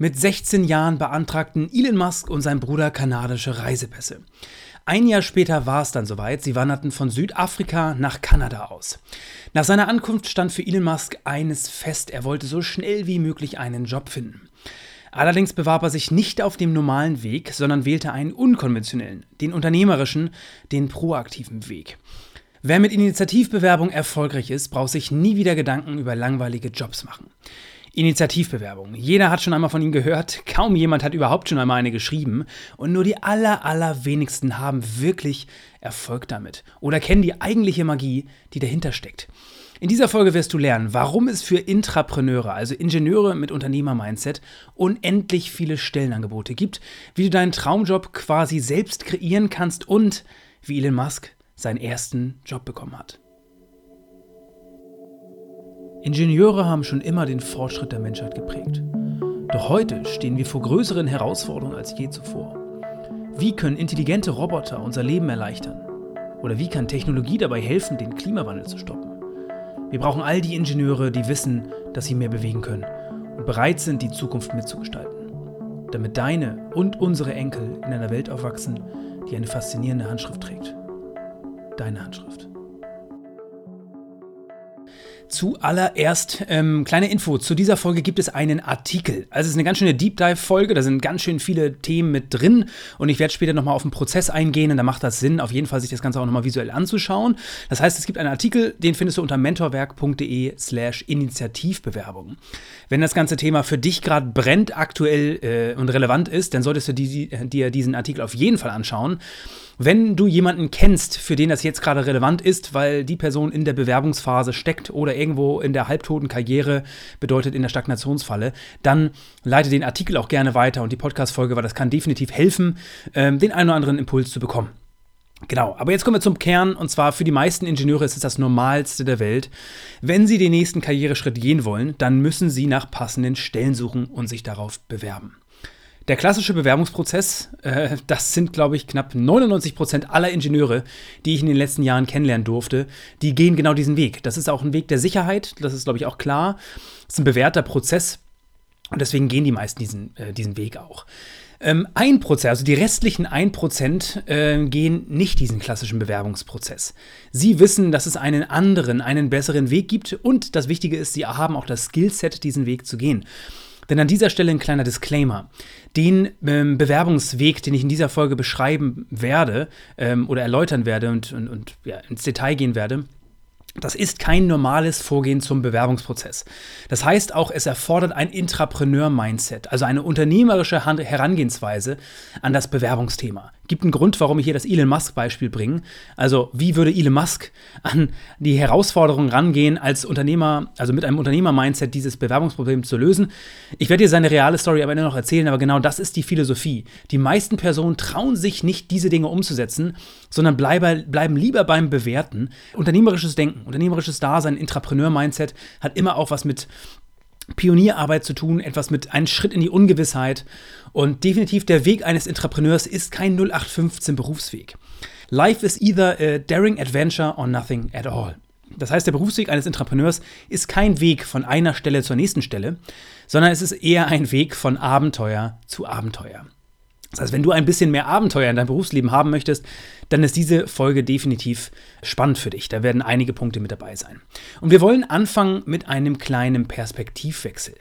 Mit 16 Jahren beantragten Elon Musk und sein Bruder kanadische Reisepässe. Ein Jahr später war es dann soweit, sie wanderten von Südafrika nach Kanada aus. Nach seiner Ankunft stand für Elon Musk eines fest, er wollte so schnell wie möglich einen Job finden. Allerdings bewarb er sich nicht auf dem normalen Weg, sondern wählte einen unkonventionellen, den unternehmerischen, den proaktiven Weg. Wer mit Initiativbewerbung erfolgreich ist, braucht sich nie wieder Gedanken über langweilige Jobs machen. Initiativbewerbung. Jeder hat schon einmal von ihnen gehört, kaum jemand hat überhaupt schon einmal eine geschrieben und nur die aller, allerwenigsten haben wirklich Erfolg damit oder kennen die eigentliche Magie, die dahinter steckt. In dieser Folge wirst du lernen, warum es für Intrapreneure, also Ingenieure mit Unternehmer-Mindset, unendlich viele Stellenangebote gibt, wie du deinen Traumjob quasi selbst kreieren kannst und wie Elon Musk seinen ersten Job bekommen hat. Ingenieure haben schon immer den Fortschritt der Menschheit geprägt. Doch heute stehen wir vor größeren Herausforderungen als je zuvor. Wie können intelligente Roboter unser Leben erleichtern? Oder wie kann Technologie dabei helfen, den Klimawandel zu stoppen? Wir brauchen all die Ingenieure, die wissen, dass sie mehr bewegen können und bereit sind, die Zukunft mitzugestalten. Damit deine und unsere Enkel in einer Welt aufwachsen, die eine faszinierende Handschrift trägt. Deine Handschrift. Zuallererst ähm, kleine Info. Zu dieser Folge gibt es einen Artikel. Also es ist eine ganz schöne Deep Dive Folge. Da sind ganz schön viele Themen mit drin. Und ich werde später nochmal auf den Prozess eingehen. Und da macht das Sinn, auf jeden Fall sich das Ganze auch nochmal visuell anzuschauen. Das heißt, es gibt einen Artikel, den findest du unter mentorwerk.de slash Initiativbewerbung. Wenn das ganze Thema für dich gerade brennt, aktuell äh, und relevant ist, dann solltest du die, dir diesen Artikel auf jeden Fall anschauen. Wenn du jemanden kennst, für den das jetzt gerade relevant ist, weil die Person in der Bewerbungsphase steckt oder irgendwo in der halbtoten Karriere bedeutet in der Stagnationsfalle, dann leite den Artikel auch gerne weiter und die Podcast-Folge, weil das kann definitiv helfen, ähm, den einen oder anderen Impuls zu bekommen. Genau, aber jetzt kommen wir zum Kern und zwar für die meisten Ingenieure ist es das Normalste der Welt. Wenn sie den nächsten Karriereschritt gehen wollen, dann müssen sie nach passenden Stellen suchen und sich darauf bewerben. Der klassische Bewerbungsprozess, äh, das sind, glaube ich, knapp 99 Prozent aller Ingenieure, die ich in den letzten Jahren kennenlernen durfte, die gehen genau diesen Weg. Das ist auch ein Weg der Sicherheit, das ist, glaube ich, auch klar. Das ist ein bewährter Prozess und deswegen gehen die meisten diesen, äh, diesen Weg auch. Ähm, ein Prozent, also die restlichen 1% äh, gehen nicht diesen klassischen Bewerbungsprozess. Sie wissen, dass es einen anderen, einen besseren Weg gibt und das Wichtige ist, sie haben auch das Skillset, diesen Weg zu gehen. Denn an dieser Stelle ein kleiner Disclaimer. Den ähm, Bewerbungsweg, den ich in dieser Folge beschreiben werde ähm, oder erläutern werde und, und, und ja, ins Detail gehen werde, das ist kein normales Vorgehen zum Bewerbungsprozess. Das heißt auch, es erfordert ein Intrapreneur-Mindset, also eine unternehmerische Herangehensweise an das Bewerbungsthema. Gibt einen Grund, warum ich hier das Elon Musk-Beispiel bringe. Also, wie würde Elon Musk an die Herausforderung rangehen, als Unternehmer, also mit einem Unternehmer-Mindset dieses Bewerbungsproblem zu lösen? Ich werde dir seine reale Story aber noch erzählen, aber genau das ist die Philosophie. Die meisten Personen trauen sich nicht, diese Dinge umzusetzen, sondern bleiben, bleiben lieber beim Bewerten. Unternehmerisches Denken, unternehmerisches Dasein, Intrapreneur-Mindset hat immer auch was mit Pionierarbeit zu tun, etwas mit einem Schritt in die Ungewissheit. Und definitiv der Weg eines Entrepreneurs ist kein 0815 Berufsweg. Life is either a daring adventure or nothing at all. Das heißt, der Berufsweg eines Entrepreneurs ist kein Weg von einer Stelle zur nächsten Stelle, sondern es ist eher ein Weg von Abenteuer zu Abenteuer. Das heißt, wenn du ein bisschen mehr Abenteuer in deinem Berufsleben haben möchtest, dann ist diese Folge definitiv spannend für dich. Da werden einige Punkte mit dabei sein. Und wir wollen anfangen mit einem kleinen Perspektivwechsel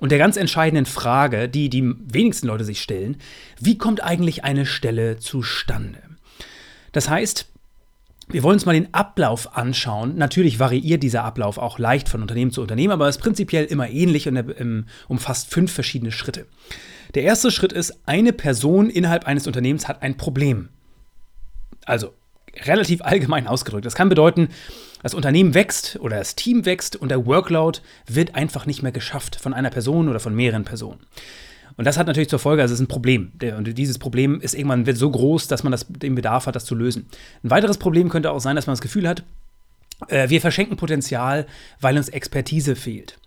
und der ganz entscheidenden Frage, die die wenigsten Leute sich stellen, wie kommt eigentlich eine Stelle zustande? Das heißt, wir wollen uns mal den Ablauf anschauen. Natürlich variiert dieser Ablauf auch leicht von Unternehmen zu Unternehmen, aber ist prinzipiell immer ähnlich und ähm, umfasst fünf verschiedene Schritte. Der erste Schritt ist, eine Person innerhalb eines Unternehmens hat ein Problem. Also relativ allgemein ausgedrückt. Das kann bedeuten, das Unternehmen wächst oder das Team wächst und der Workload wird einfach nicht mehr geschafft von einer Person oder von mehreren Personen. Und das hat natürlich zur Folge, also es ist ein Problem. Und dieses Problem ist irgendwann wird so groß, dass man das, den Bedarf hat, das zu lösen. Ein weiteres Problem könnte auch sein, dass man das Gefühl hat, äh, wir verschenken Potenzial, weil uns Expertise fehlt.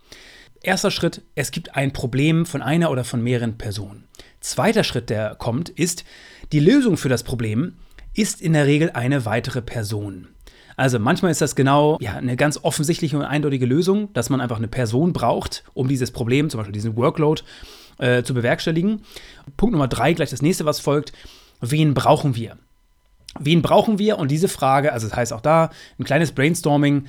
Erster Schritt, es gibt ein Problem von einer oder von mehreren Personen. Zweiter Schritt, der kommt, ist, die Lösung für das Problem ist in der Regel eine weitere Person. Also manchmal ist das genau ja, eine ganz offensichtliche und eindeutige Lösung, dass man einfach eine Person braucht, um dieses Problem, zum Beispiel diesen Workload, äh, zu bewerkstelligen. Punkt Nummer drei, gleich das nächste, was folgt. Wen brauchen wir? Wen brauchen wir? Und diese Frage, also das heißt auch da ein kleines Brainstorming.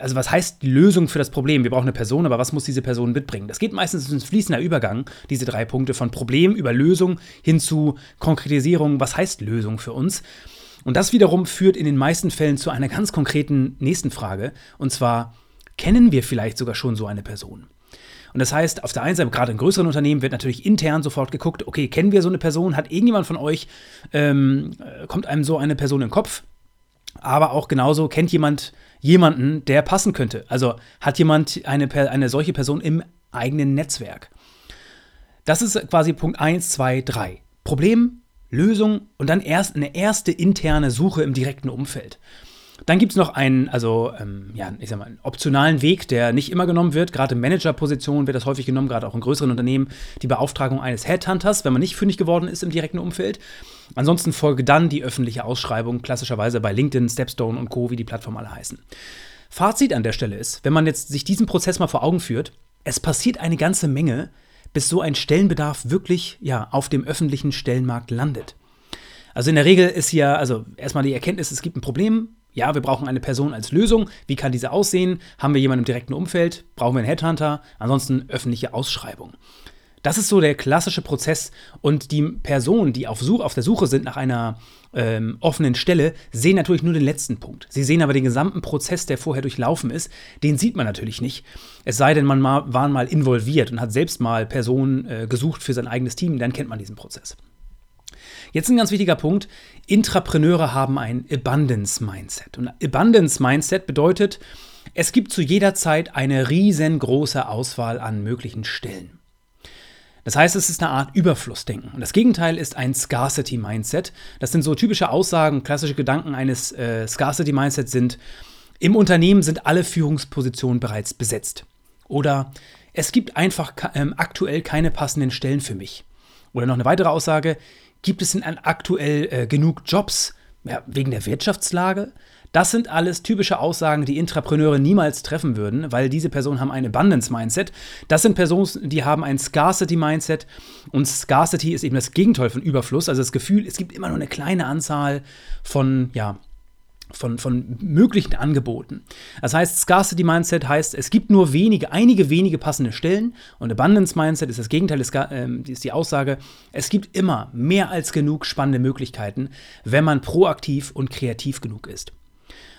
Also, was heißt die Lösung für das Problem? Wir brauchen eine Person, aber was muss diese Person mitbringen? Das geht meistens in fließender Übergang, diese drei Punkte von Problem über Lösung hin zu Konkretisierung. Was heißt Lösung für uns? Und das wiederum führt in den meisten Fällen zu einer ganz konkreten nächsten Frage. Und zwar, kennen wir vielleicht sogar schon so eine Person? Und das heißt, auf der einen Seite, gerade in größeren Unternehmen, wird natürlich intern sofort geguckt, okay, kennen wir so eine Person? Hat irgendjemand von euch, ähm, äh, kommt einem so eine Person in den Kopf? Aber auch genauso kennt jemand jemanden, der passen könnte. Also hat jemand eine, eine solche Person im eigenen Netzwerk. Das ist quasi Punkt 1, 2, 3. Problem, Lösung und dann erst eine erste interne Suche im direkten Umfeld. Dann gibt es noch einen, also ähm, ja, ich sag mal, einen optionalen Weg, der nicht immer genommen wird. Gerade in Managerpositionen wird das häufig genommen, gerade auch in größeren Unternehmen, die Beauftragung eines Headhunters, wenn man nicht fündig geworden ist im direkten Umfeld. Ansonsten folge dann die öffentliche Ausschreibung, klassischerweise bei LinkedIn, Stepstone und Co., wie die Plattformen alle heißen. Fazit an der Stelle ist, wenn man jetzt sich diesen Prozess mal vor Augen führt, es passiert eine ganze Menge, bis so ein Stellenbedarf wirklich ja, auf dem öffentlichen Stellenmarkt landet. Also in der Regel ist ja, also erstmal die Erkenntnis, es gibt ein Problem, ja, wir brauchen eine Person als Lösung. Wie kann diese aussehen? Haben wir jemanden im direkten Umfeld? Brauchen wir einen Headhunter? Ansonsten öffentliche Ausschreibung. Das ist so der klassische Prozess und die Personen, die auf, Such, auf der Suche sind nach einer ähm, offenen Stelle, sehen natürlich nur den letzten Punkt. Sie sehen aber den gesamten Prozess, der vorher durchlaufen ist, den sieht man natürlich nicht. Es sei denn, man mal, war mal involviert und hat selbst mal Personen äh, gesucht für sein eigenes Team, dann kennt man diesen Prozess. Jetzt ein ganz wichtiger Punkt. Intrapreneure haben ein Abundance-Mindset. Und Abundance-Mindset bedeutet, es gibt zu jeder Zeit eine riesengroße Auswahl an möglichen Stellen. Das heißt, es ist eine Art Überflussdenken. Und das Gegenteil ist ein Scarcity-Mindset. Das sind so typische Aussagen, klassische Gedanken eines äh, Scarcity-Mindsets sind, im Unternehmen sind alle Führungspositionen bereits besetzt. Oder es gibt einfach ähm, aktuell keine passenden Stellen für mich. Oder noch eine weitere Aussage, Gibt es denn aktuell äh, genug Jobs ja, wegen der Wirtschaftslage? Das sind alles typische Aussagen, die Intrapreneure niemals treffen würden, weil diese Personen haben ein Abundance-Mindset. Das sind Personen, die haben ein Scarcity-Mindset. Und Scarcity ist eben das Gegenteil von Überfluss. Also das Gefühl, es gibt immer nur eine kleine Anzahl von, ja, von, von möglichen Angeboten. Das heißt, Scarcity Mindset heißt, es gibt nur wenige, einige wenige passende Stellen und Abundance Mindset ist das Gegenteil, ist, äh, ist die Aussage, es gibt immer mehr als genug spannende Möglichkeiten, wenn man proaktiv und kreativ genug ist.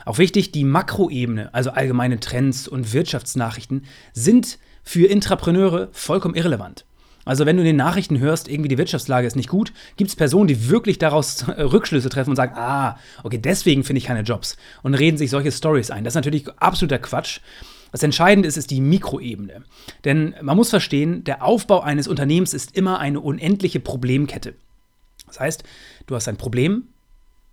Auch wichtig, die Makroebene, also allgemeine Trends und Wirtschaftsnachrichten, sind für Intrapreneure vollkommen irrelevant. Also wenn du in den Nachrichten hörst, irgendwie die Wirtschaftslage ist nicht gut, gibt es Personen, die wirklich daraus Rückschlüsse treffen und sagen, ah, okay, deswegen finde ich keine Jobs und reden sich solche Stories ein. Das ist natürlich absoluter Quatsch. Was entscheidend ist, ist die Mikroebene. Denn man muss verstehen, der Aufbau eines Unternehmens ist immer eine unendliche Problemkette. Das heißt, du hast ein Problem,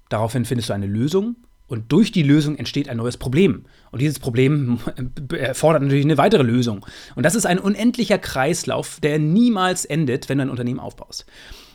daraufhin findest du eine Lösung und durch die Lösung entsteht ein neues Problem. Und dieses Problem erfordert natürlich eine weitere Lösung. Und das ist ein unendlicher Kreislauf, der niemals endet, wenn du ein Unternehmen aufbaust.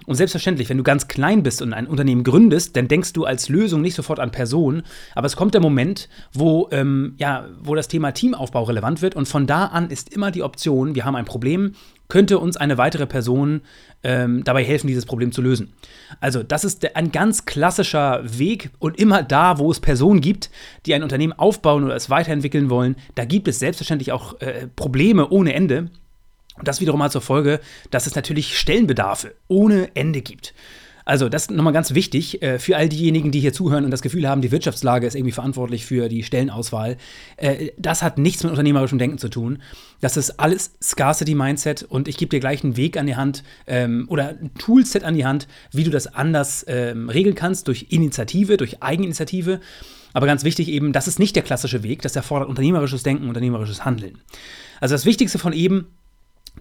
Und selbstverständlich, wenn du ganz klein bist und ein Unternehmen gründest, dann denkst du als Lösung nicht sofort an Personen, aber es kommt der Moment, wo, ähm, ja, wo das Thema Teamaufbau relevant wird und von da an ist immer die Option, wir haben ein Problem, könnte uns eine weitere Person ähm, dabei helfen, dieses Problem zu lösen. Also das ist ein ganz klassischer Weg und immer da, wo es Personen gibt, die ein Unternehmen aufbauen oder es weiterentwickeln wollen, da gibt es selbstverständlich auch äh, Probleme ohne Ende. Und das wiederum hat zur Folge, dass es natürlich Stellenbedarfe ohne Ende gibt. Also, das nochmal ganz wichtig äh, für all diejenigen, die hier zuhören und das Gefühl haben, die Wirtschaftslage ist irgendwie verantwortlich für die Stellenauswahl. Äh, das hat nichts mit unternehmerischem Denken zu tun. Das ist alles Scarcity-Mindset und ich gebe dir gleich einen Weg an die Hand ähm, oder ein Toolset an die Hand, wie du das anders ähm, regeln kannst durch Initiative, durch Eigeninitiative. Aber ganz wichtig eben, das ist nicht der klassische Weg, das erfordert unternehmerisches Denken, unternehmerisches Handeln. Also das Wichtigste von eben,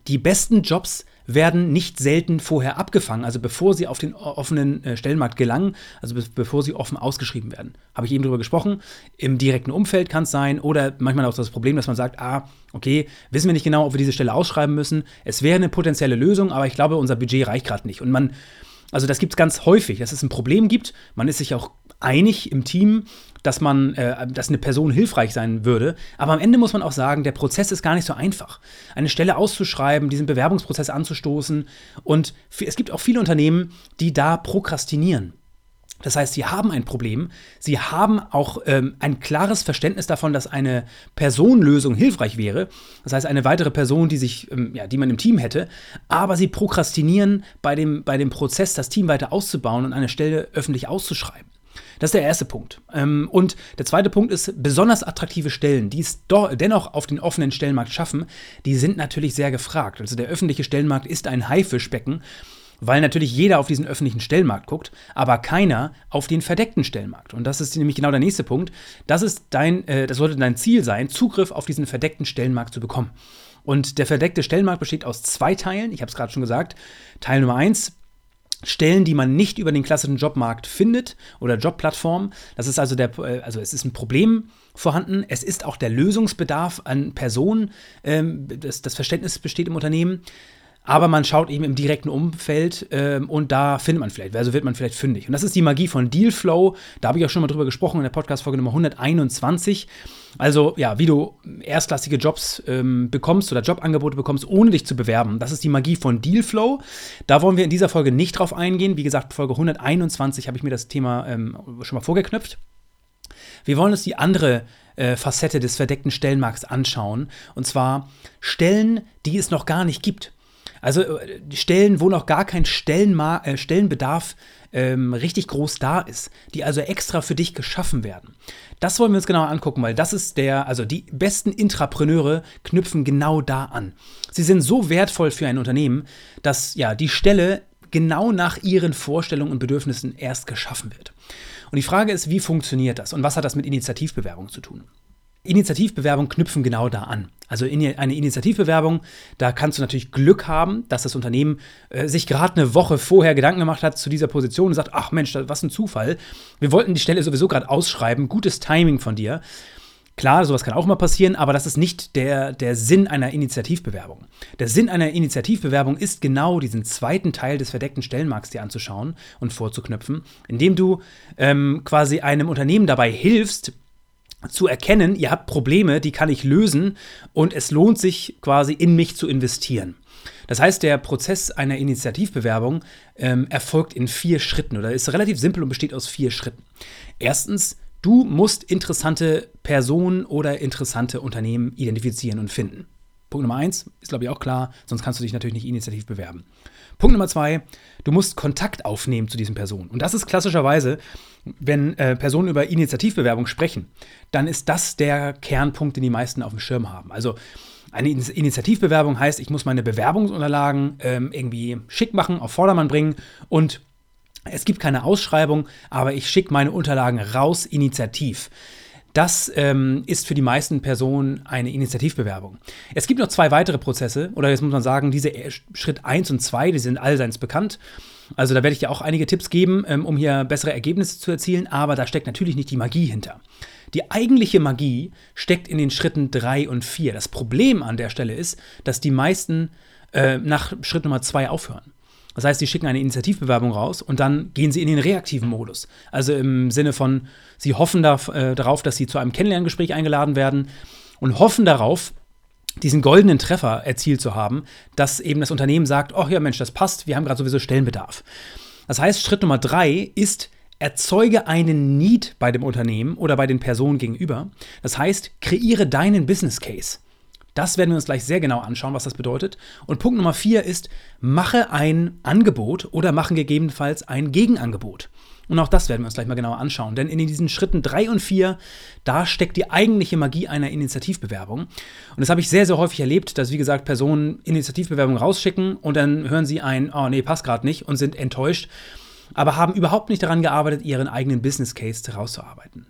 die besten Jobs werden nicht selten vorher abgefangen, also bevor sie auf den offenen äh, Stellenmarkt gelangen, also be bevor sie offen ausgeschrieben werden. Habe ich eben darüber gesprochen. Im direkten Umfeld kann es sein oder manchmal auch das Problem, dass man sagt, ah, okay, wissen wir nicht genau, ob wir diese Stelle ausschreiben müssen. Es wäre eine potenzielle Lösung, aber ich glaube, unser Budget reicht gerade nicht. Und man also das gibt es ganz häufig, dass es ein Problem gibt. Man ist sich auch einig im Team, dass man, äh, dass eine Person hilfreich sein würde. Aber am Ende muss man auch sagen, der Prozess ist gar nicht so einfach. Eine Stelle auszuschreiben, diesen Bewerbungsprozess anzustoßen. Und es gibt auch viele Unternehmen, die da prokrastinieren. Das heißt, sie haben ein Problem, sie haben auch ähm, ein klares Verständnis davon, dass eine Personenlösung hilfreich wäre. Das heißt, eine weitere Person, die sich, ähm, ja, die man im Team hätte, aber sie prokrastinieren bei dem, bei dem Prozess, das Team weiter auszubauen und eine Stelle öffentlich auszuschreiben. Das ist der erste Punkt. Ähm, und der zweite Punkt ist, besonders attraktive Stellen, die es dennoch auf den offenen Stellenmarkt schaffen, die sind natürlich sehr gefragt. Also der öffentliche Stellenmarkt ist ein Haifischbecken weil natürlich jeder auf diesen öffentlichen Stellmarkt guckt, aber keiner auf den verdeckten Stellmarkt. Und das ist nämlich genau der nächste Punkt. Das ist dein, äh, das sollte dein Ziel sein, Zugriff auf diesen verdeckten Stellmarkt zu bekommen. Und der verdeckte Stellmarkt besteht aus zwei Teilen. Ich habe es gerade schon gesagt. Teil Nummer eins, Stellen, die man nicht über den klassischen Jobmarkt findet oder Jobplattformen. Das ist also der, äh, also es ist ein Problem vorhanden. Es ist auch der Lösungsbedarf an Personen. Ähm, das, das Verständnis besteht im Unternehmen aber man schaut eben im direkten Umfeld ähm, und da findet man vielleicht, also wird man vielleicht fündig. Und das ist die Magie von Dealflow. Da habe ich auch schon mal drüber gesprochen in der Podcast-Folge Nummer 121. Also, ja, wie du erstklassige Jobs ähm, bekommst oder Jobangebote bekommst, ohne dich zu bewerben. Das ist die Magie von Dealflow. Da wollen wir in dieser Folge nicht drauf eingehen. Wie gesagt, Folge 121 habe ich mir das Thema ähm, schon mal vorgeknüpft. Wir wollen uns die andere äh, Facette des verdeckten Stellenmarkts anschauen. Und zwar Stellen, die es noch gar nicht gibt. Also äh, Stellen, wo noch gar kein Stellenma äh, Stellenbedarf ähm, richtig groß da ist, die also extra für dich geschaffen werden. Das wollen wir uns genauer angucken, weil das ist der, also die besten Intrapreneure knüpfen genau da an. Sie sind so wertvoll für ein Unternehmen, dass ja die Stelle genau nach ihren Vorstellungen und Bedürfnissen erst geschaffen wird. Und die Frage ist, wie funktioniert das und was hat das mit Initiativbewerbung zu tun? Initiativbewerbungen knüpfen genau da an. Also in eine Initiativbewerbung, da kannst du natürlich Glück haben, dass das Unternehmen äh, sich gerade eine Woche vorher Gedanken gemacht hat zu dieser Position und sagt, ach Mensch, was ein Zufall. Wir wollten die Stelle sowieso gerade ausschreiben, gutes Timing von dir. Klar, sowas kann auch mal passieren, aber das ist nicht der, der Sinn einer Initiativbewerbung. Der Sinn einer Initiativbewerbung ist genau diesen zweiten Teil des verdeckten Stellenmarkts dir anzuschauen und vorzuknüpfen, indem du ähm, quasi einem Unternehmen dabei hilfst, zu erkennen, ihr habt Probleme, die kann ich lösen und es lohnt sich quasi in mich zu investieren. Das heißt, der Prozess einer Initiativbewerbung ähm, erfolgt in vier Schritten oder ist relativ simpel und besteht aus vier Schritten. Erstens, du musst interessante Personen oder interessante Unternehmen identifizieren und finden. Punkt Nummer eins ist, glaube ich, auch klar, sonst kannst du dich natürlich nicht initiativ bewerben. Punkt Nummer zwei, du musst Kontakt aufnehmen zu diesen Personen. Und das ist klassischerweise, wenn äh, Personen über Initiativbewerbung sprechen, dann ist das der Kernpunkt, den die meisten auf dem Schirm haben. Also eine Initiativbewerbung heißt, ich muss meine Bewerbungsunterlagen ähm, irgendwie schick machen, auf Vordermann bringen und es gibt keine Ausschreibung, aber ich schicke meine Unterlagen raus initiativ. Das ähm, ist für die meisten Personen eine Initiativbewerbung. Es gibt noch zwei weitere Prozesse, oder jetzt muss man sagen, diese Schritt 1 und 2, die sind allseits bekannt. Also da werde ich dir auch einige Tipps geben, ähm, um hier bessere Ergebnisse zu erzielen, aber da steckt natürlich nicht die Magie hinter. Die eigentliche Magie steckt in den Schritten 3 und 4. Das Problem an der Stelle ist, dass die meisten äh, nach Schritt Nummer 2 aufhören. Das heißt, sie schicken eine Initiativbewerbung raus und dann gehen sie in den reaktiven Modus. Also im Sinne von, sie hoffen äh, darauf, dass sie zu einem Kennenlerngespräch eingeladen werden und hoffen darauf, diesen goldenen Treffer erzielt zu haben, dass eben das Unternehmen sagt, oh ja Mensch, das passt, wir haben gerade sowieso Stellenbedarf. Das heißt, Schritt Nummer drei ist, erzeuge einen Need bei dem Unternehmen oder bei den Personen gegenüber. Das heißt, kreiere deinen Business Case. Das werden wir uns gleich sehr genau anschauen, was das bedeutet. Und Punkt Nummer vier ist, mache ein Angebot oder mache gegebenenfalls ein Gegenangebot. Und auch das werden wir uns gleich mal genauer anschauen. Denn in diesen Schritten drei und vier, da steckt die eigentliche Magie einer Initiativbewerbung. Und das habe ich sehr, sehr häufig erlebt, dass, wie gesagt, Personen Initiativbewerbungen rausschicken und dann hören sie ein, oh nee, passt gerade nicht und sind enttäuscht, aber haben überhaupt nicht daran gearbeitet, ihren eigenen Business Case herauszuarbeiten.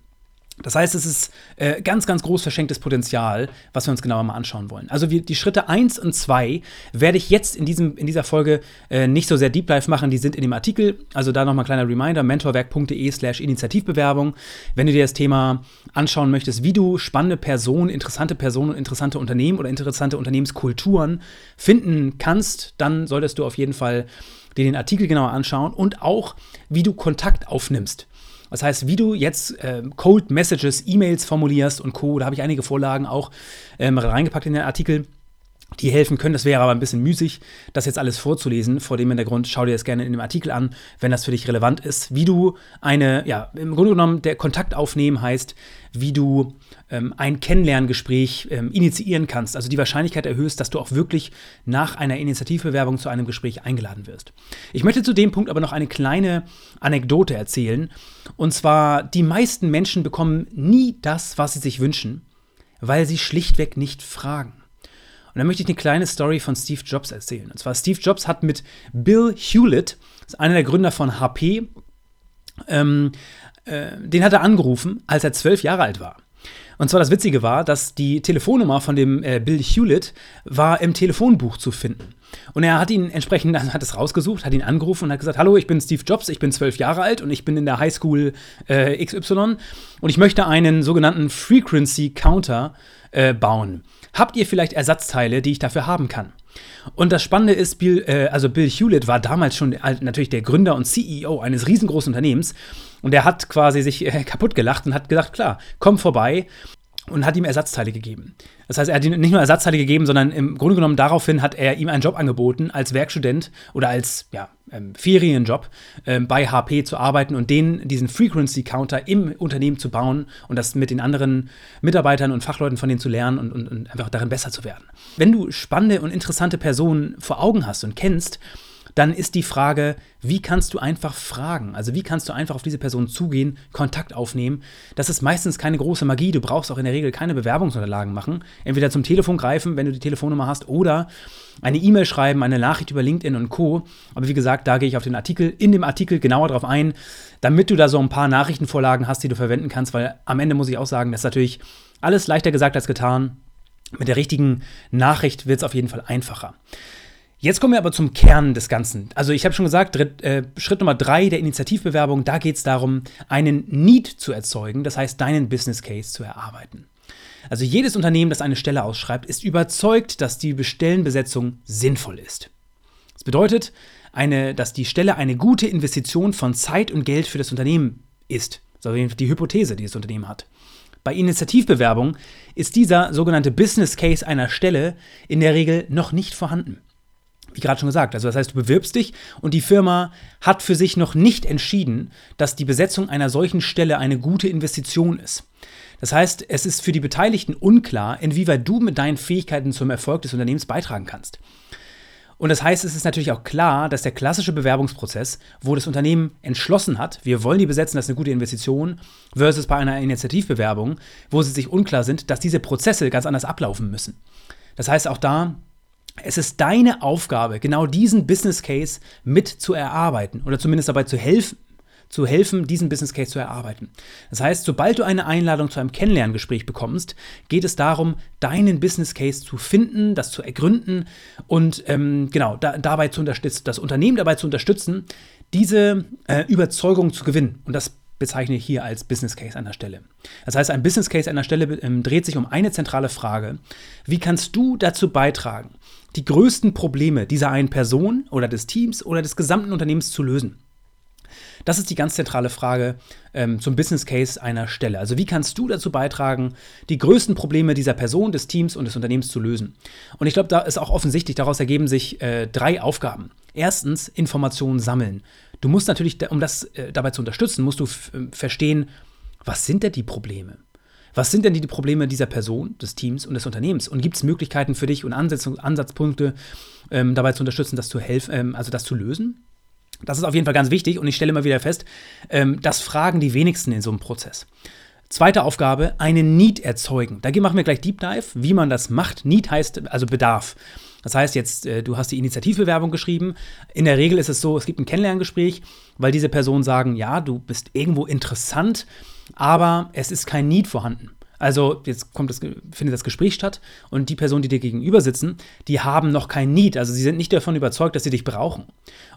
Das heißt, es ist äh, ganz, ganz groß verschenktes Potenzial, was wir uns genauer mal anschauen wollen. Also wir, die Schritte 1 und 2 werde ich jetzt in, diesem, in dieser Folge äh, nicht so sehr Deep Dive machen, die sind in dem Artikel. Also da nochmal kleiner Reminder, mentorwerk.de slash Initiativbewerbung. Wenn du dir das Thema anschauen möchtest, wie du spannende Personen, interessante Personen und interessante Unternehmen oder interessante Unternehmenskulturen finden kannst, dann solltest du auf jeden Fall dir den Artikel genauer anschauen und auch, wie du Kontakt aufnimmst. Das heißt, wie du jetzt äh, Cold Messages, E-Mails formulierst und Co. Da habe ich einige Vorlagen auch ähm, reingepackt in den Artikel die helfen können. Das wäre aber ein bisschen müßig, das jetzt alles vorzulesen. Vor dem Hintergrund schau dir das gerne in dem Artikel an, wenn das für dich relevant ist. Wie du eine, ja, im Grunde genommen der Kontakt aufnehmen heißt, wie du ähm, ein Kennenlerngespräch ähm, initiieren kannst. Also die Wahrscheinlichkeit erhöhst, dass du auch wirklich nach einer Initiativbewerbung zu einem Gespräch eingeladen wirst. Ich möchte zu dem Punkt aber noch eine kleine Anekdote erzählen. Und zwar, die meisten Menschen bekommen nie das, was sie sich wünschen, weil sie schlichtweg nicht fragen. Und dann möchte ich eine kleine Story von Steve Jobs erzählen. Und zwar, Steve Jobs hat mit Bill Hewlett, einer der Gründer von HP, ähm, äh, den hat er angerufen, als er zwölf Jahre alt war. Und zwar das Witzige war, dass die Telefonnummer von dem äh, Bill Hewlett war im Telefonbuch zu finden. Und er hat ihn entsprechend, hat es rausgesucht, hat ihn angerufen und hat gesagt, hallo, ich bin Steve Jobs, ich bin zwölf Jahre alt und ich bin in der Highschool äh, XY und ich möchte einen sogenannten Frequency Counter äh, bauen. Habt ihr vielleicht Ersatzteile, die ich dafür haben kann? Und das Spannende ist, Bill, äh, also Bill Hewlett war damals schon natürlich der Gründer und CEO eines riesengroßen Unternehmens und er hat quasi sich äh, kaputt gelacht und hat gesagt, klar, komm vorbei und hat ihm Ersatzteile gegeben. Das heißt, er hat ihm nicht nur Ersatzteile gegeben, sondern im Grunde genommen daraufhin hat er ihm einen Job angeboten, als Werkstudent oder als ja, ähm, Ferienjob ähm, bei HP zu arbeiten und den, diesen Frequency Counter im Unternehmen zu bauen und das mit den anderen Mitarbeitern und Fachleuten von denen zu lernen und, und, und einfach darin besser zu werden. Wenn du spannende und interessante Personen vor Augen hast und kennst, dann ist die Frage, wie kannst du einfach fragen? Also wie kannst du einfach auf diese Person zugehen, Kontakt aufnehmen? Das ist meistens keine große Magie. Du brauchst auch in der Regel keine Bewerbungsunterlagen machen. Entweder zum Telefon greifen, wenn du die Telefonnummer hast, oder eine E-Mail schreiben, eine Nachricht über LinkedIn und Co. Aber wie gesagt, da gehe ich auf den Artikel, in dem Artikel genauer drauf ein, damit du da so ein paar Nachrichtenvorlagen hast, die du verwenden kannst, weil am Ende muss ich auch sagen, das ist natürlich alles leichter gesagt als getan. Mit der richtigen Nachricht wird es auf jeden Fall einfacher. Jetzt kommen wir aber zum Kern des Ganzen. Also ich habe schon gesagt, dritt, äh, Schritt Nummer drei der Initiativbewerbung, da geht es darum, einen Need zu erzeugen, das heißt deinen Business Case zu erarbeiten. Also jedes Unternehmen, das eine Stelle ausschreibt, ist überzeugt, dass die Stellenbesetzung sinnvoll ist. Das bedeutet, eine, dass die Stelle eine gute Investition von Zeit und Geld für das Unternehmen ist. Das die Hypothese, die das Unternehmen hat. Bei Initiativbewerbung ist dieser sogenannte Business Case einer Stelle in der Regel noch nicht vorhanden wie gerade schon gesagt, also das heißt, du bewirbst dich und die Firma hat für sich noch nicht entschieden, dass die Besetzung einer solchen Stelle eine gute Investition ist. Das heißt, es ist für die Beteiligten unklar, inwieweit du mit deinen Fähigkeiten zum Erfolg des Unternehmens beitragen kannst. Und das heißt, es ist natürlich auch klar, dass der klassische Bewerbungsprozess, wo das Unternehmen entschlossen hat, wir wollen die besetzen, das ist eine gute Investition, versus bei einer Initiativbewerbung, wo sie sich unklar sind, dass diese Prozesse ganz anders ablaufen müssen. Das heißt, auch da es ist deine Aufgabe, genau diesen Business Case mit zu erarbeiten oder zumindest dabei zu helfen, zu helfen, diesen Business Case zu erarbeiten. Das heißt, sobald du eine Einladung zu einem Kennenlerngespräch bekommst, geht es darum, deinen Business Case zu finden, das zu ergründen und ähm, genau da, dabei zu unterstützen, das Unternehmen dabei zu unterstützen, diese äh, Überzeugung zu gewinnen. Und das bezeichne ich hier als Business Case an der Stelle. Das heißt, ein Business Case an der Stelle ähm, dreht sich um eine zentrale Frage. Wie kannst du dazu beitragen, die größten Probleme dieser einen Person oder des Teams oder des gesamten Unternehmens zu lösen? Das ist die ganz zentrale Frage ähm, zum Business Case einer Stelle. Also wie kannst du dazu beitragen, die größten Probleme dieser Person, des Teams und des Unternehmens zu lösen? Und ich glaube, da ist auch offensichtlich, daraus ergeben sich äh, drei Aufgaben. Erstens, Informationen sammeln. Du musst natürlich, um das äh, dabei zu unterstützen, musst du äh, verstehen, was sind denn die Probleme? Was sind denn die Probleme dieser Person, des Teams und des Unternehmens? Und gibt es Möglichkeiten für dich und Ansatz, Ansatzpunkte, ähm, dabei zu unterstützen, das zu helfen, ähm, also das zu lösen? Das ist auf jeden Fall ganz wichtig und ich stelle immer wieder fest, ähm, das fragen die wenigsten in so einem Prozess. Zweite Aufgabe, einen Need erzeugen. Da machen wir gleich Deep Dive, wie man das macht. Need heißt also Bedarf. Das heißt jetzt, äh, du hast die Initiativbewerbung geschrieben. In der Regel ist es so, es gibt ein Kennenlerngespräch, weil diese Personen sagen, ja, du bist irgendwo interessant, aber es ist kein Need vorhanden. Also jetzt kommt das, findet das Gespräch statt und die Personen, die dir gegenüber sitzen, die haben noch kein Need. Also sie sind nicht davon überzeugt, dass sie dich brauchen.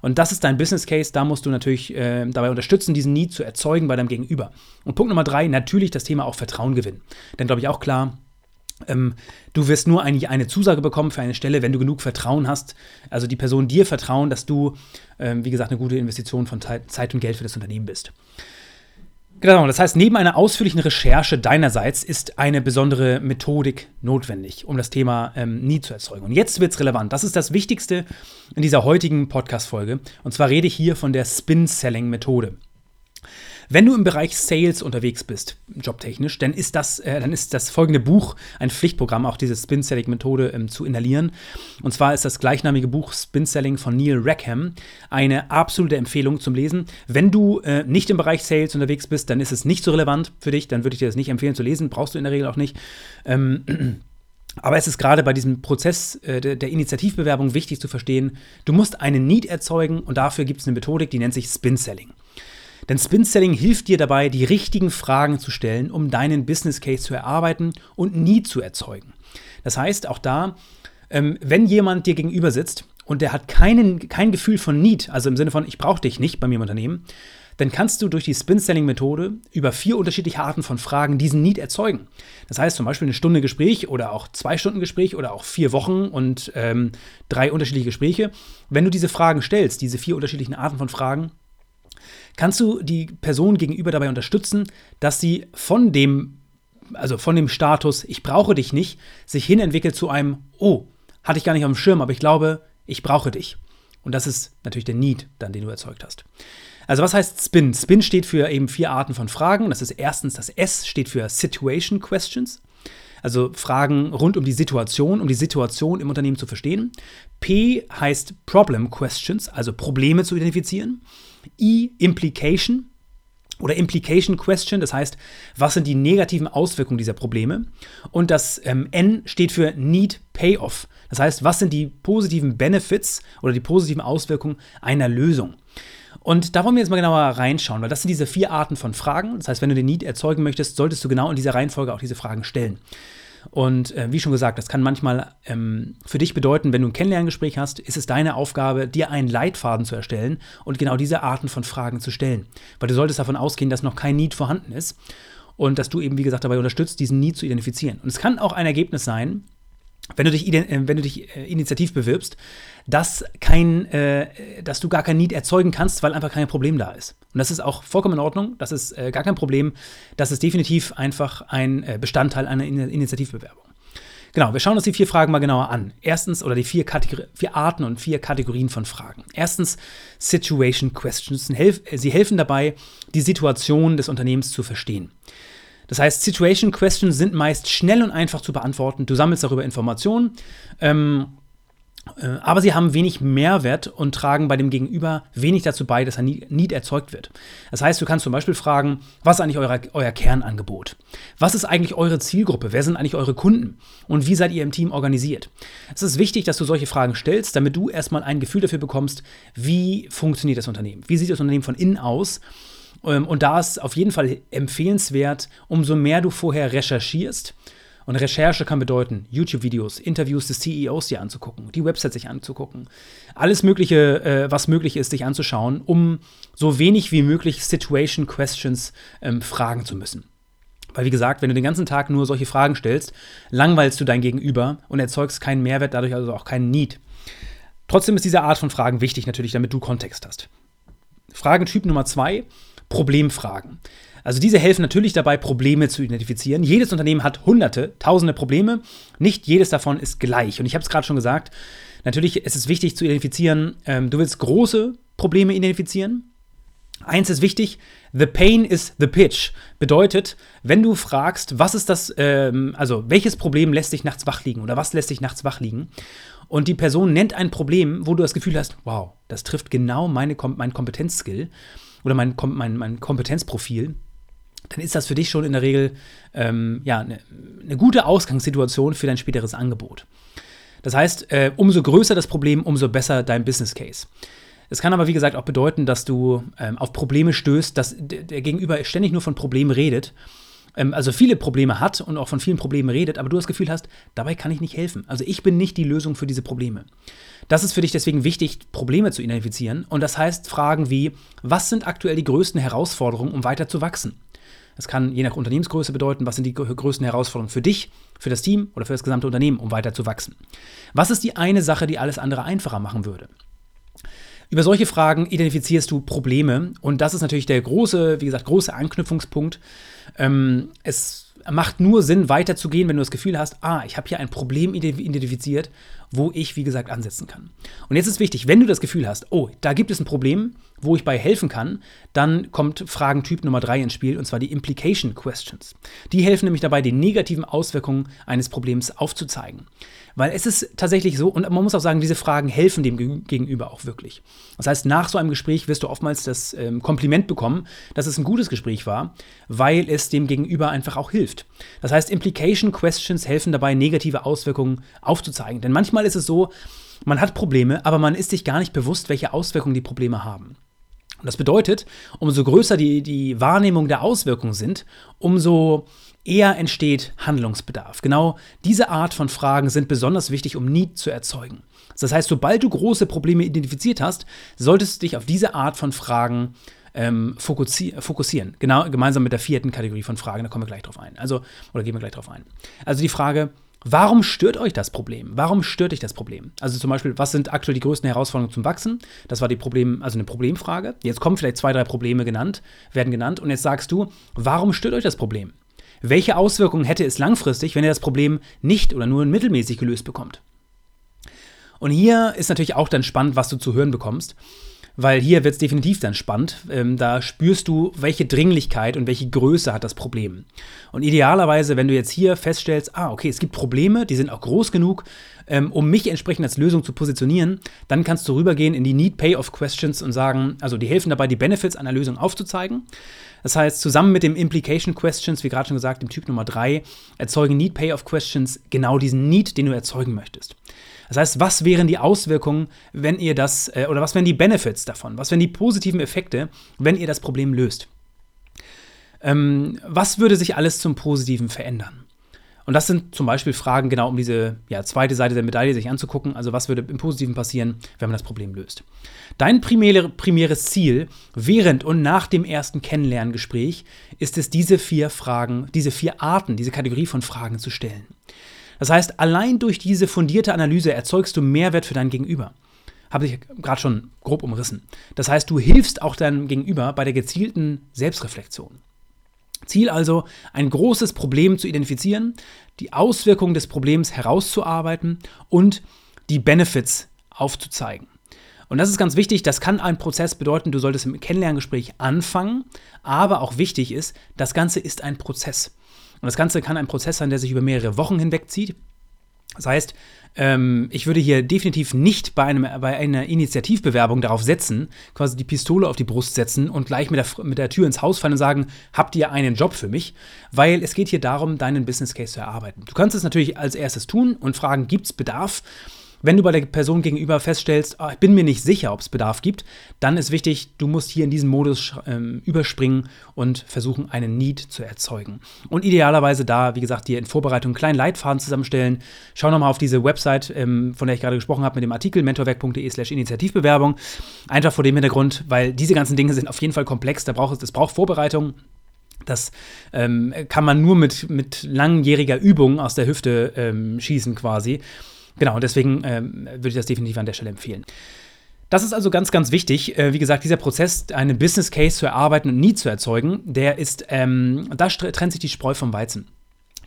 Und das ist dein Business Case. Da musst du natürlich äh, dabei unterstützen, diesen Need zu erzeugen bei deinem Gegenüber. Und Punkt Nummer drei, natürlich das Thema auch Vertrauen gewinnen. Denn glaube ich auch klar, ähm, du wirst nur eine, eine Zusage bekommen für eine Stelle, wenn du genug Vertrauen hast. Also die Person dir vertrauen, dass du, ähm, wie gesagt, eine gute Investition von Zeit und Geld für das Unternehmen bist. Genau, das heißt, neben einer ausführlichen Recherche deinerseits ist eine besondere Methodik notwendig, um das Thema ähm, nie zu erzeugen. Und jetzt wird es relevant. Das ist das Wichtigste in dieser heutigen Podcast-Folge. Und zwar rede ich hier von der Spin-Selling-Methode. Wenn du im Bereich Sales unterwegs bist, jobtechnisch, dann ist das, äh, dann ist das folgende Buch ein Pflichtprogramm, auch diese Spin-Selling-Methode ähm, zu inhalieren. Und zwar ist das gleichnamige Buch Spin-Selling von Neil Rackham eine absolute Empfehlung zum Lesen. Wenn du äh, nicht im Bereich Sales unterwegs bist, dann ist es nicht so relevant für dich, dann würde ich dir das nicht empfehlen zu lesen, brauchst du in der Regel auch nicht. Ähm, aber es ist gerade bei diesem Prozess äh, der, der, Initiativbewerbung wichtig zu verstehen, du musst einen Need erzeugen und dafür gibt es eine Methodik, die nennt sich Spin-Selling. Denn Spin-Selling hilft dir dabei, die richtigen Fragen zu stellen, um deinen Business Case zu erarbeiten und nie zu erzeugen. Das heißt, auch da, ähm, wenn jemand dir gegenüber sitzt und der hat keinen, kein Gefühl von Need, also im Sinne von, ich brauche dich nicht bei mir im Unternehmen, dann kannst du durch die Spin-Selling-Methode über vier unterschiedliche Arten von Fragen diesen Need erzeugen. Das heißt zum Beispiel eine Stunde Gespräch oder auch zwei Stunden Gespräch oder auch vier Wochen und ähm, drei unterschiedliche Gespräche. Wenn du diese Fragen stellst, diese vier unterschiedlichen Arten von Fragen, kannst du die Person gegenüber dabei unterstützen, dass sie von dem, also von dem Status, ich brauche dich nicht, sich hin entwickelt zu einem, oh, hatte ich gar nicht auf dem Schirm, aber ich glaube, ich brauche dich. Und das ist natürlich der Need, dann, den du erzeugt hast. Also was heißt Spin? Spin steht für eben vier Arten von Fragen. Das ist erstens das S steht für Situation Questions. Also Fragen rund um die Situation, um die Situation im Unternehmen zu verstehen. P heißt Problem Questions, also Probleme zu identifizieren. I, Implication oder Implication Question, das heißt, was sind die negativen Auswirkungen dieser Probleme? Und das ähm, N steht für Need Payoff, das heißt, was sind die positiven Benefits oder die positiven Auswirkungen einer Lösung? Und da wollen wir jetzt mal genauer reinschauen, weil das sind diese vier Arten von Fragen. Das heißt, wenn du den Need erzeugen möchtest, solltest du genau in dieser Reihenfolge auch diese Fragen stellen. Und äh, wie schon gesagt, das kann manchmal ähm, für dich bedeuten, wenn du ein Kennenlerngespräch hast, ist es deine Aufgabe, dir einen Leitfaden zu erstellen und genau diese Arten von Fragen zu stellen. Weil du solltest davon ausgehen, dass noch kein Need vorhanden ist und dass du eben, wie gesagt, dabei unterstützt, diesen Need zu identifizieren. Und es kann auch ein Ergebnis sein, wenn du dich, äh, wenn du dich äh, initiativ bewirbst, dass, kein, äh, dass du gar kein Need erzeugen kannst, weil einfach kein Problem da ist. Und das ist auch vollkommen in Ordnung, das ist äh, gar kein Problem. Das ist definitiv einfach ein äh, Bestandteil einer In Initiativbewerbung. Genau, wir schauen uns die vier Fragen mal genauer an. Erstens, oder die vier, vier Arten und vier Kategorien von Fragen. Erstens, Situation Questions. Sie helfen dabei, die Situation des Unternehmens zu verstehen. Das heißt, Situation Questions sind meist schnell und einfach zu beantworten. Du sammelst darüber Informationen, ähm, äh, aber sie haben wenig Mehrwert und tragen bei dem Gegenüber wenig dazu bei, dass ein Need erzeugt wird. Das heißt, du kannst zum Beispiel fragen, was ist eigentlich euer, euer Kernangebot? Was ist eigentlich eure Zielgruppe? Wer sind eigentlich eure Kunden? Und wie seid ihr im Team organisiert? Es ist wichtig, dass du solche Fragen stellst, damit du erstmal ein Gefühl dafür bekommst, wie funktioniert das Unternehmen? Wie sieht das Unternehmen von innen aus? Ähm, und da ist auf jeden Fall empfehlenswert, umso mehr du vorher recherchierst. Und Recherche kann bedeuten, YouTube-Videos, Interviews des CEOs dir anzugucken, die Website sich anzugucken. Alles Mögliche, äh, was möglich ist, dich anzuschauen, um so wenig wie möglich Situation Questions ähm, fragen zu müssen. Weil, wie gesagt, wenn du den ganzen Tag nur solche Fragen stellst, langweilst du dein Gegenüber und erzeugst keinen Mehrwert, dadurch also auch keinen Need. Trotzdem ist diese Art von Fragen wichtig, natürlich, damit du Kontext hast. Fragentyp Nummer zwei Problemfragen. Also diese helfen natürlich dabei, Probleme zu identifizieren. Jedes Unternehmen hat hunderte, tausende Probleme. Nicht jedes davon ist gleich. Und ich habe es gerade schon gesagt, natürlich ist es wichtig zu identifizieren, ähm, du willst große Probleme identifizieren. Eins ist wichtig, the pain is the pitch. Bedeutet, wenn du fragst, was ist das, ähm, also welches Problem lässt dich nachts wach liegen oder was lässt dich nachts wach liegen und die Person nennt ein Problem, wo du das Gefühl hast, wow, das trifft genau meine, mein Kompetenzskill, oder mein, mein, mein Kompetenzprofil, dann ist das für dich schon in der Regel ähm, ja, eine, eine gute Ausgangssituation für dein späteres Angebot. Das heißt, äh, umso größer das Problem, umso besser dein Business Case. Es kann aber, wie gesagt, auch bedeuten, dass du ähm, auf Probleme stößt, dass der Gegenüber ständig nur von Problemen redet ähm, also viele Probleme hat und auch von vielen Problemen redet, aber du das Gefühl hast, dabei kann ich nicht helfen. Also ich bin nicht die Lösung für diese Probleme. Das ist für dich deswegen wichtig, Probleme zu identifizieren. Und das heißt Fragen wie, was sind aktuell die größten Herausforderungen, um weiter zu wachsen? Das kann je nach Unternehmensgröße bedeuten, was sind die größten Herausforderungen für dich, für das Team oder für das gesamte Unternehmen, um weiter zu wachsen. Was ist die eine Sache, die alles andere einfacher machen würde? Über solche Fragen identifizierst du Probleme und das ist natürlich der große, wie gesagt, große Anknüpfungspunkt. Ähm, es macht nur Sinn, weiterzugehen, wenn du das Gefühl hast, ah, ich habe hier ein Problem identifiziert, wo ich, wie gesagt, ansetzen kann. Und jetzt ist wichtig, wenn du das Gefühl hast, oh, da gibt es ein Problem, wo ich bei helfen kann, dann kommt Fragentyp Nummer drei ins Spiel, und zwar die Implication Questions. Die helfen nämlich dabei, die negativen Auswirkungen eines Problems aufzuzeigen. Weil es ist tatsächlich so, und man muss auch sagen, diese Fragen helfen dem Gegenüber auch wirklich. Das heißt, nach so einem Gespräch wirst du oftmals das ähm, Kompliment bekommen, dass es ein gutes Gespräch war, weil es dem Gegenüber einfach auch hilft. Das heißt, Implication Questions helfen dabei, negative Auswirkungen aufzuzeigen. Denn manchmal ist es so, man hat Probleme, aber man ist sich gar nicht bewusst, welche Auswirkungen die Probleme haben. Und das bedeutet, umso größer die, die Wahrnehmung der Auswirkungen sind, umso eher entsteht Handlungsbedarf. Genau diese Art von Fragen sind besonders wichtig, um Need zu erzeugen. Das heißt, sobald du große Probleme identifiziert hast, solltest du dich auf diese Art von Fragen ähm, fokussieren. Genau, gemeinsam mit der vierten Kategorie von Fragen, da kommen wir gleich drauf ein. Also, oder gehen wir gleich drauf ein. Also die Frage, Warum stört euch das Problem? Warum stört dich das Problem? Also zum Beispiel, was sind aktuell die größten Herausforderungen zum Wachsen? Das war die Problem, also eine Problemfrage. Jetzt kommen vielleicht zwei, drei Probleme genannt, werden genannt. Und jetzt sagst du, warum stört euch das Problem? Welche Auswirkungen hätte es langfristig, wenn ihr das Problem nicht oder nur mittelmäßig gelöst bekommt? Und hier ist natürlich auch dann spannend, was du zu hören bekommst, weil hier wird es definitiv dann spannend. Ähm, da spürst du, welche Dringlichkeit und welche Größe hat das Problem. Und idealerweise, wenn du jetzt hier feststellst, ah, okay, es gibt Probleme, die sind auch groß genug, ähm, um mich entsprechend als Lösung zu positionieren, dann kannst du rübergehen in die Need-Pay-Off-Questions und sagen, also die helfen dabei, die Benefits einer Lösung aufzuzeigen. Das heißt, zusammen mit dem Implication Questions, wie gerade schon gesagt, im Typ Nummer 3, erzeugen Need Payoff Questions genau diesen Need, den du erzeugen möchtest. Das heißt, was wären die Auswirkungen, wenn ihr das, äh, oder was wären die Benefits davon? Was wären die positiven Effekte, wenn ihr das Problem löst? Ähm, was würde sich alles zum Positiven verändern? Und das sind zum Beispiel Fragen, genau um diese ja, zweite Seite der Medaille sich anzugucken. Also was würde im Positiven passieren, wenn man das Problem löst. Dein primäre, primäres Ziel während und nach dem ersten Kennenlerngespräch ist es, diese vier Fragen, diese vier Arten, diese Kategorie von Fragen zu stellen. Das heißt, allein durch diese fundierte Analyse erzeugst du Mehrwert für dein Gegenüber. Habe ich gerade schon grob umrissen. Das heißt, du hilfst auch deinem Gegenüber bei der gezielten Selbstreflexion. Ziel also, ein großes Problem zu identifizieren, die Auswirkungen des Problems herauszuarbeiten und die Benefits aufzuzeigen. Und das ist ganz wichtig, das kann ein Prozess bedeuten, du solltest im Kennenlerngespräch anfangen, aber auch wichtig ist, das Ganze ist ein Prozess. Und das Ganze kann ein Prozess sein, der sich über mehrere Wochen hinwegzieht. Das heißt, ähm, ich würde hier definitiv nicht bei, einem, bei einer Initiativbewerbung darauf setzen, quasi die Pistole auf die Brust setzen und gleich mit der, mit der Tür ins Haus fallen und sagen, habt ihr einen Job für mich? Weil es geht hier darum, deinen Business Case zu erarbeiten. Du kannst es natürlich als erstes tun und fragen, gibt es Bedarf? Wenn du bei der Person gegenüber feststellst, oh, ich bin mir nicht sicher, ob es Bedarf gibt, dann ist wichtig, du musst hier in diesen Modus ähm, überspringen und versuchen, einen Need zu erzeugen. Und idealerweise da, wie gesagt, dir in Vorbereitung einen kleinen Leitfaden zusammenstellen. Schau nochmal auf diese Website, ähm, von der ich gerade gesprochen habe, mit dem Artikel mentorwerk.de slash Initiativbewerbung. Einfach vor dem Hintergrund, weil diese ganzen Dinge sind auf jeden Fall komplex, da braucht es, das braucht Vorbereitung. Das ähm, kann man nur mit, mit langjähriger Übung aus der Hüfte ähm, schießen quasi. Genau, deswegen ähm, würde ich das definitiv an der Stelle empfehlen. Das ist also ganz, ganz wichtig. Äh, wie gesagt, dieser Prozess, einen Business Case zu erarbeiten und nie zu erzeugen, der ist, ähm, da trennt sich die Spreu vom Weizen.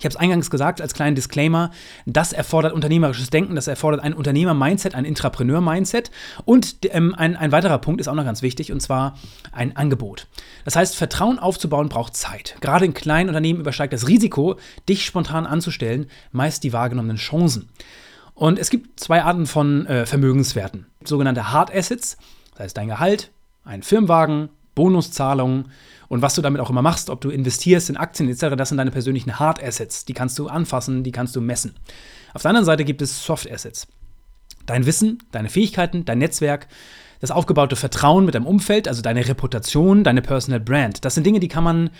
Ich habe es eingangs gesagt als kleinen Disclaimer, das erfordert unternehmerisches Denken, das erfordert ein Unternehmer-Mindset, ein Intrapreneur-Mindset und ähm, ein, ein weiterer Punkt ist auch noch ganz wichtig und zwar ein Angebot. Das heißt, Vertrauen aufzubauen braucht Zeit. Gerade in kleinen Unternehmen übersteigt das Risiko, dich spontan anzustellen, meist die wahrgenommenen Chancen. Und es gibt zwei Arten von äh, Vermögenswerten. Sogenannte Hard Assets, das heißt dein Gehalt, ein Firmenwagen, Bonuszahlungen und was du damit auch immer machst, ob du investierst in Aktien etc., das sind deine persönlichen Hard Assets. Die kannst du anfassen, die kannst du messen. Auf der anderen Seite gibt es Soft Assets. Dein Wissen, deine Fähigkeiten, dein Netzwerk, das aufgebaute Vertrauen mit deinem Umfeld, also deine Reputation, deine Personal Brand. Das sind Dinge, die kann man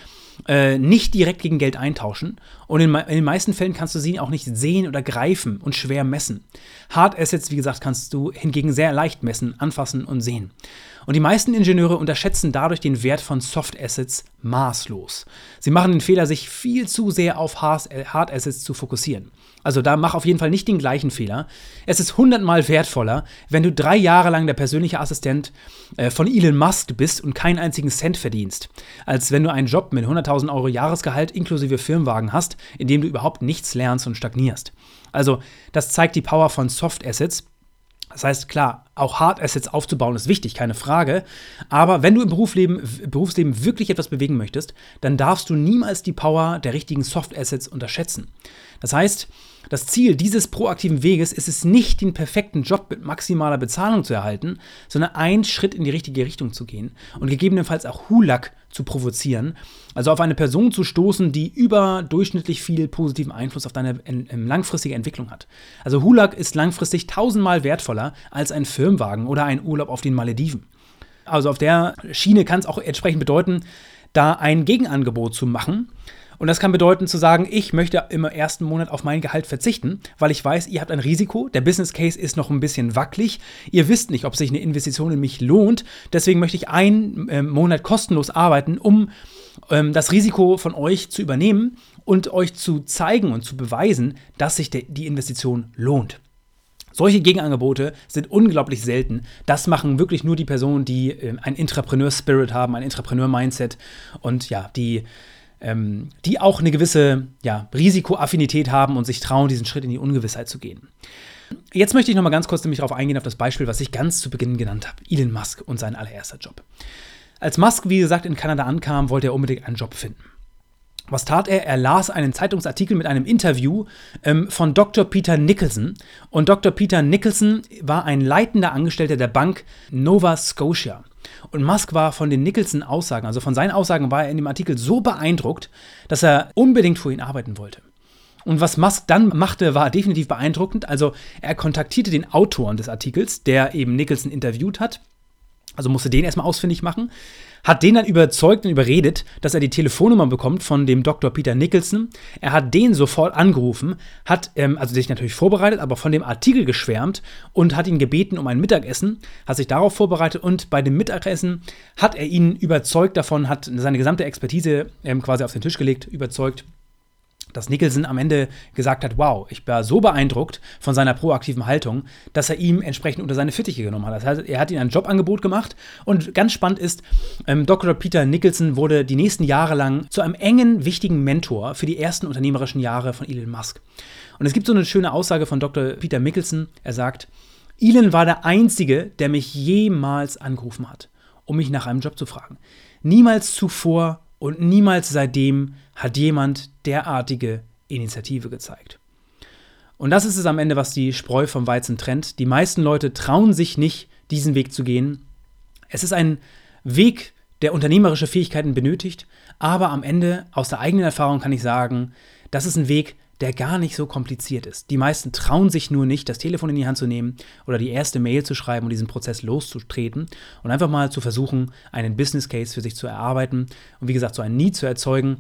äh, nicht direkt gegen Geld eintauschen. Und in, in, den meisten Fällen kannst du sie auch nicht sehen oder greifen und schwer messen. Hard Assets, wie gesagt, kannst du hingegen sehr leicht messen, anfassen und sehen. Und die meisten Ingenieure unterschätzen dadurch den Wert von Soft Assets maßlos. Sie machen den Fehler, sich viel zu sehr auf Hard Assets zu fokussieren. Also da mach auf jeden Fall nicht den gleichen Fehler. Es ist hundertmal wertvoller, wenn du drei Jahre lang der persönliche Assistent äh, von Elon Musk bist und keinen einzigen Cent verdienst, als wenn du einen Job mit 100.000 Euro Jahresgehalt inklusive Firmenwagen hast, in dem du überhaupt nichts lernst und stagnierst. Also das zeigt die Power von Soft Assets. Das heißt, klar, auch Hard Assets aufzubauen ist wichtig, keine Frage. Aber wenn du im Berufsleben, Berufsleben wirklich etwas bewegen möchtest, dann darfst du niemals die Power der richtigen Soft Assets unterschätzen. Das heißt, das Ziel dieses proaktiven Weges ist es nicht, den perfekten Job mit maximaler Bezahlung zu erhalten, sondern einen Schritt in die richtige Richtung zu gehen und gegebenenfalls auch Hulak zu provozieren, also auf eine Person zu stoßen, die überdurchschnittlich viel positiven Einfluss auf deine langfristige Entwicklung hat. Also Hulak ist langfristig tausendmal wertvoller als ein Firmenwagen oder ein Urlaub auf den Malediven. Also auf der Schiene kann es auch entsprechend bedeuten, da ein Gegenangebot zu machen, und das kann bedeuten zu sagen, ich möchte im ersten Monat auf mein Gehalt verzichten, weil ich weiß, ihr habt ein Risiko, der Business Case ist noch ein bisschen wackelig, ihr wisst nicht, ob sich eine Investition in mich lohnt, deswegen möchte ich einen äh, Monat kostenlos arbeiten, um ähm, das Risiko von euch zu übernehmen und euch zu zeigen und zu beweisen, dass sich die Investition lohnt. Solche Gegenangebote sind unglaublich selten. Das machen wirklich nur die Personen, die äh, ein Intrapreneur-Spirit haben, ein Intrapreneur-Mindset und ja, die ähm, die auch eine gewisse ja, Risikoaffinität haben und sich trauen, diesen Schritt in die Ungewissheit zu gehen. Jetzt möchte ich noch mal ganz kurz nämlich darauf eingehen, auf das Beispiel, was ich ganz zu Beginn genannt habe: Elon Musk und sein allererster Job. Als Musk, wie gesagt, in Kanada ankam, wollte er unbedingt einen Job finden. Was tat er? Er las einen Zeitungsartikel mit einem Interview ähm, von Dr. Peter Nicholson. Und Dr. Peter Nicholson war ein leitender Angestellter der Bank Nova Scotia. Und Musk war von den Nicholson-Aussagen, also von seinen Aussagen, war er in dem Artikel so beeindruckt, dass er unbedingt für ihn arbeiten wollte. Und was Musk dann machte, war definitiv beeindruckend. Also er kontaktierte den Autoren des Artikels, der eben Nicholson interviewt hat. Also musste den erstmal ausfindig machen hat den dann überzeugt und überredet, dass er die Telefonnummer bekommt von dem Dr. Peter Nicholson. Er hat den sofort angerufen, hat ähm, also sich natürlich vorbereitet, aber von dem Artikel geschwärmt und hat ihn gebeten um ein Mittagessen, hat sich darauf vorbereitet und bei dem Mittagessen hat er ihn überzeugt davon, hat seine gesamte Expertise ähm, quasi auf den Tisch gelegt, überzeugt, dass Nicholson am Ende gesagt hat, wow, ich war so beeindruckt von seiner proaktiven Haltung, dass er ihm entsprechend unter seine Fittiche genommen hat. Das heißt, er hat ihm ein Jobangebot gemacht und ganz spannend ist, ähm, Dr. Peter Nicholson wurde die nächsten Jahre lang zu einem engen, wichtigen Mentor für die ersten unternehmerischen Jahre von Elon Musk. Und es gibt so eine schöne Aussage von Dr. Peter Mickelson. Er sagt, Elon war der Einzige, der mich jemals angerufen hat, um mich nach einem Job zu fragen. Niemals zuvor und niemals seitdem hat jemand derartige Initiative gezeigt. Und das ist es am Ende, was die Spreu vom Weizen trennt. Die meisten Leute trauen sich nicht, diesen Weg zu gehen. Es ist ein Weg, der unternehmerische Fähigkeiten benötigt, aber am Ende aus der eigenen Erfahrung kann ich sagen, das ist ein Weg, der gar nicht so kompliziert ist. Die meisten trauen sich nur nicht, das Telefon in die Hand zu nehmen oder die erste Mail zu schreiben und diesen Prozess loszutreten und einfach mal zu versuchen, einen Business Case für sich zu erarbeiten und wie gesagt, so ein Need zu erzeugen.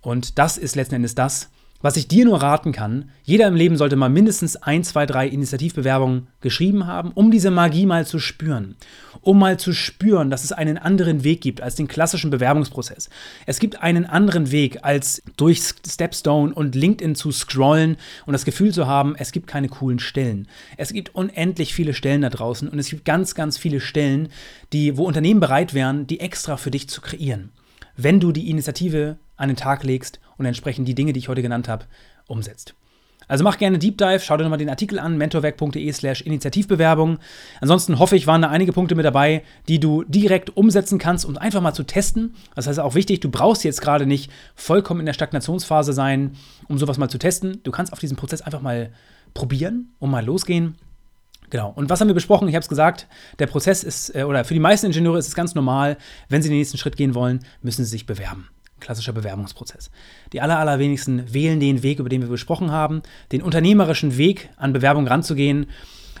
Und das ist letzten Endes das, was ich dir nur raten kann, jeder im Leben sollte mal mindestens ein, zwei, drei Initiativbewerbungen geschrieben haben, um diese Magie mal zu spüren. Um mal zu spüren, dass es einen anderen Weg gibt als den klassischen Bewerbungsprozess. Es gibt einen anderen Weg, als durch Stepstone und LinkedIn zu scrollen und das Gefühl zu haben, es gibt keine coolen Stellen. Es gibt unendlich viele Stellen da draußen und es gibt ganz, ganz viele Stellen, die, wo Unternehmen bereit wären, die extra für dich zu kreieren. Wenn du die Initiative an den Tag legst und entsprechend die Dinge, die ich heute genannt habe, umsetzt. Also mach gerne Deep Dive, schau dir nochmal den Artikel an, mentorwerk.de slash Initiativbewerbung. Ansonsten hoffe ich, waren da einige Punkte mit dabei, die du direkt umsetzen kannst, um einfach mal zu testen. Das heißt auch wichtig, du brauchst jetzt gerade nicht vollkommen in der Stagnationsphase sein, um sowas mal zu testen. Du kannst auf diesen Prozess einfach mal probieren und mal losgehen. Genau. Und was haben wir besprochen? Ich habe es gesagt, der Prozess ist, äh, oder für die meisten Ingenieure ist es ganz normal, wenn sie den nächsten Schritt gehen wollen, müssen sie sich bewerben klassischer Bewerbungsprozess. Die aller, allerwenigsten wählen den Weg, über den wir besprochen haben, den unternehmerischen Weg an Bewerbung ranzugehen.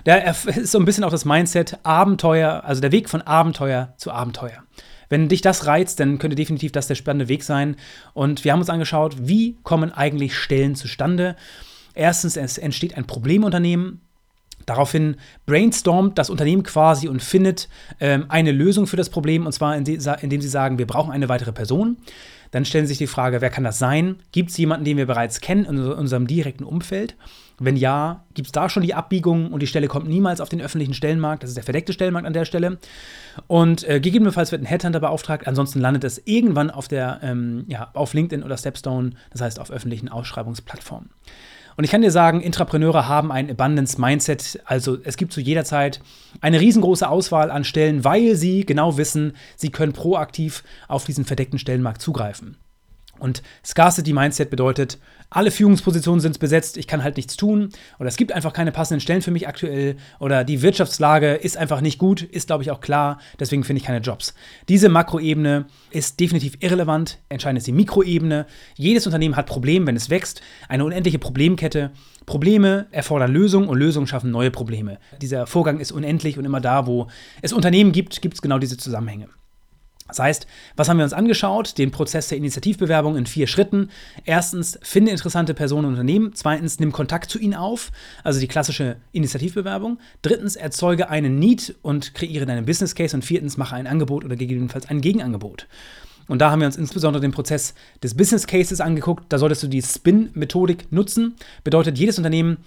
Da ist so ein bisschen auch das Mindset Abenteuer, also der Weg von Abenteuer zu Abenteuer. Wenn dich das reizt, dann könnte definitiv das der spannende Weg sein. Und wir haben uns angeschaut, wie kommen eigentlich Stellen zustande. Erstens, es entsteht ein Problemunternehmen, Daraufhin brainstormt das Unternehmen quasi und findet ähm, eine Lösung für das Problem, und zwar indem sie sagen, wir brauchen eine weitere Person. Dann stellen sich die Frage, wer kann das sein? Gibt es jemanden, den wir bereits kennen in unserem direkten Umfeld? Wenn ja, gibt es da schon die Abbiegung und die Stelle kommt niemals auf den öffentlichen Stellenmarkt? Das ist der verdeckte Stellenmarkt an der Stelle. Und äh, gegebenenfalls wird ein Headhunter beauftragt, ansonsten landet es irgendwann auf, der, ähm, ja, auf LinkedIn oder Stepstone, das heißt auf öffentlichen Ausschreibungsplattformen. Und ich kann dir sagen, Intrapreneure haben ein Abundance-Mindset. Also es gibt zu jeder Zeit eine riesengroße Auswahl an Stellen, weil sie genau wissen, sie können proaktiv auf diesen verdeckten Stellenmarkt zugreifen. Und Scarcity Mindset bedeutet, alle Führungspositionen sind besetzt, ich kann halt nichts tun oder es gibt einfach keine passenden Stellen für mich aktuell oder die Wirtschaftslage ist einfach nicht gut, ist glaube ich auch klar, deswegen finde ich keine Jobs. Diese Makroebene ist definitiv irrelevant, entscheidend ist die Mikroebene. Jedes Unternehmen hat Probleme, wenn es wächst, eine unendliche Problemkette. Probleme erfordern Lösungen und Lösungen schaffen neue Probleme. Dieser Vorgang ist unendlich und immer da, wo es Unternehmen gibt, gibt es genau diese Zusammenhänge. Das heißt, was haben wir uns angeschaut? Den Prozess der Initiativbewerbung in vier Schritten. Erstens, finde interessante Personen und Unternehmen. Zweitens, nimm Kontakt zu ihnen auf, also die klassische Initiativbewerbung. Drittens, erzeuge einen Need und kreiere deinen Business Case. Und viertens, mache ein Angebot oder gegebenenfalls ein Gegenangebot. Und da haben wir uns insbesondere den Prozess des Business Cases angeguckt. Da solltest du die Spin-Methodik nutzen. Bedeutet, jedes Unternehmen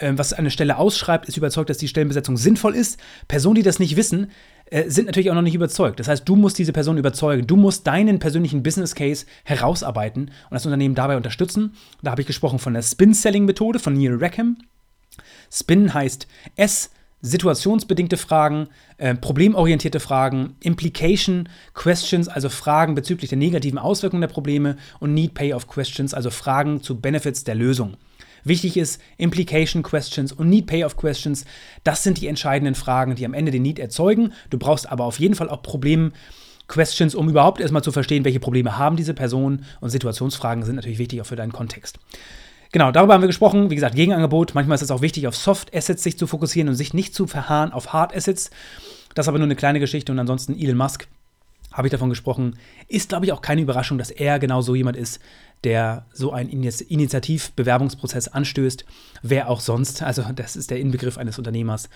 ähm, was eine Stelle ausschreibt, ist überzeugt, dass die Stellenbesetzung sinnvoll ist. Personen, die das nicht wissen, äh, sind natürlich auch noch nicht überzeugt. Das heißt, du musst diese Person überzeugen. Du musst deinen persönlichen Business Case herausarbeiten und das Unternehmen dabei unterstützen. Da habe ich gesprochen von der Spin-Selling-Methode von Neil Rackham. Spin heißt S, situationsbedingte Fragen, äh, problemorientierte Fragen, Implication Questions, also Fragen bezüglich der negativen Auswirkungen der Probleme und Need Payoff Questions, also Fragen zu Benefits der Lösung. Wichtig ist Implication Questions und Need Payoff Questions. Das sind die entscheidenden Fragen, die am Ende den Need erzeugen. Du brauchst aber auf jeden Fall auch Problem Questions, um überhaupt erstmal zu verstehen, welche Probleme haben diese Personen. Und Situationsfragen sind natürlich wichtig auch für deinen Kontext. Genau, darüber haben wir gesprochen. Wie gesagt, Gegenangebot. Manchmal ist es auch wichtig, auf Soft Assets sich zu fokussieren und sich nicht zu verharren auf Hard Assets. Das ist aber nur eine kleine Geschichte und ansonsten Elon Musk habe ich davon gesprochen. Ist, glaube ich, auch keine Überraschung, dass er genau so jemand ist, der so einen Initiativbewerbungsprozess anstößt. Wer auch sonst. Also, das ist der Inbegriff eines Unternehmers.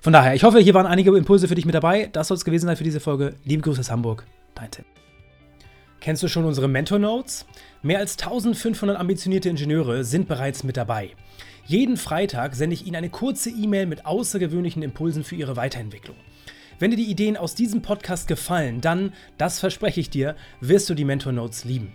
Von daher, ich hoffe, hier waren einige Impulse für dich mit dabei. Das soll es gewesen sein für diese Folge. Liebe Grüße aus Hamburg. Dein Tim. Kennst du schon unsere Mentor Notes? Mehr als 1500 ambitionierte Ingenieure sind bereits mit dabei. Jeden Freitag sende ich Ihnen eine kurze E-Mail mit außergewöhnlichen Impulsen für Ihre Weiterentwicklung. Wenn dir die Ideen aus diesem Podcast gefallen, dann, das verspreche ich dir, wirst du die Mentor Notes lieben.